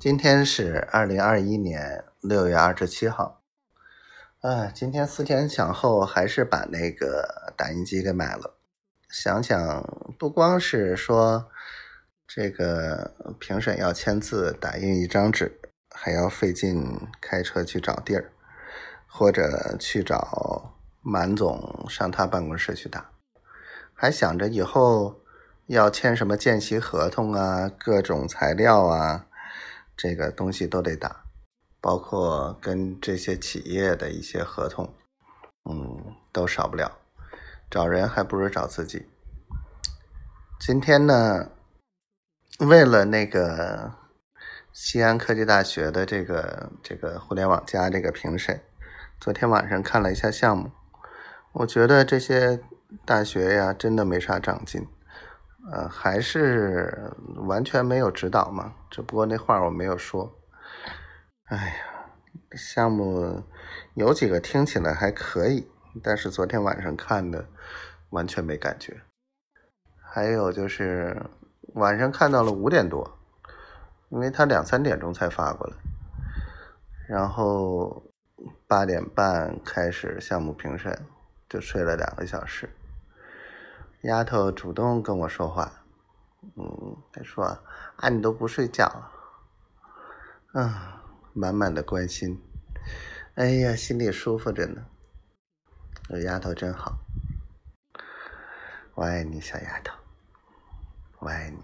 今天是二零二一年六月二十七号，啊，今天思前想后，还是把那个打印机给买了。想想，不光是说这个评审要签字打印一张纸，还要费劲开车去找地儿，或者去找满总上他办公室去打，还想着以后要签什么见习合同啊，各种材料啊。这个东西都得打，包括跟这些企业的一些合同，嗯，都少不了。找人还不如找自己。今天呢，为了那个西安科技大学的这个这个互联网加这个评审，昨天晚上看了一下项目，我觉得这些大学呀，真的没啥长进。呃，还是完全没有指导嘛，只不过那话我没有说。哎呀，项目有几个听起来还可以，但是昨天晚上看的完全没感觉。还有就是晚上看到了五点多，因为他两三点钟才发过来，然后八点半开始项目评审，就睡了两个小时。丫头主动跟我说话，嗯，她说：“啊，你都不睡觉，嗯，满满的关心，哎呀，心里舒服着呢。这丫头真好，我爱你，小丫头，我爱你。”